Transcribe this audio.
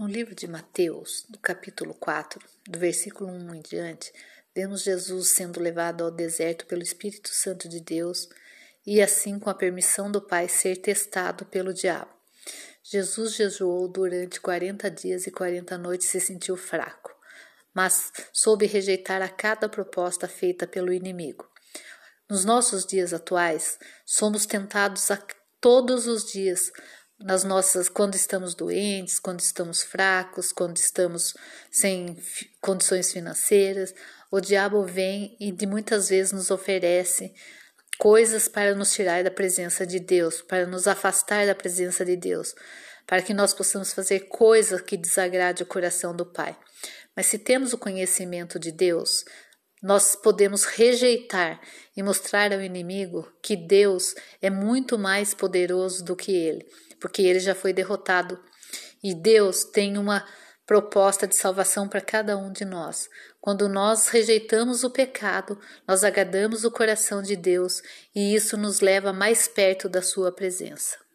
No livro de Mateus, do capítulo 4, do versículo 1 em diante, vemos Jesus sendo levado ao deserto pelo Espírito Santo de Deus e, assim, com a permissão do Pai, ser testado pelo diabo. Jesus jejuou durante 40 dias e 40 noites e se sentiu fraco, mas soube rejeitar a cada proposta feita pelo inimigo. Nos nossos dias atuais, somos tentados a todos os dias nas nossas quando estamos doentes, quando estamos fracos, quando estamos sem condições financeiras, o diabo vem e de muitas vezes nos oferece coisas para nos tirar da presença de Deus, para nos afastar da presença de Deus, para que nós possamos fazer coisas que desagrade o coração do Pai. Mas se temos o conhecimento de Deus, nós podemos rejeitar e mostrar ao inimigo que Deus é muito mais poderoso do que ele porque ele já foi derrotado. E Deus tem uma proposta de salvação para cada um de nós. Quando nós rejeitamos o pecado, nós agradamos o coração de Deus e isso nos leva mais perto da Sua presença.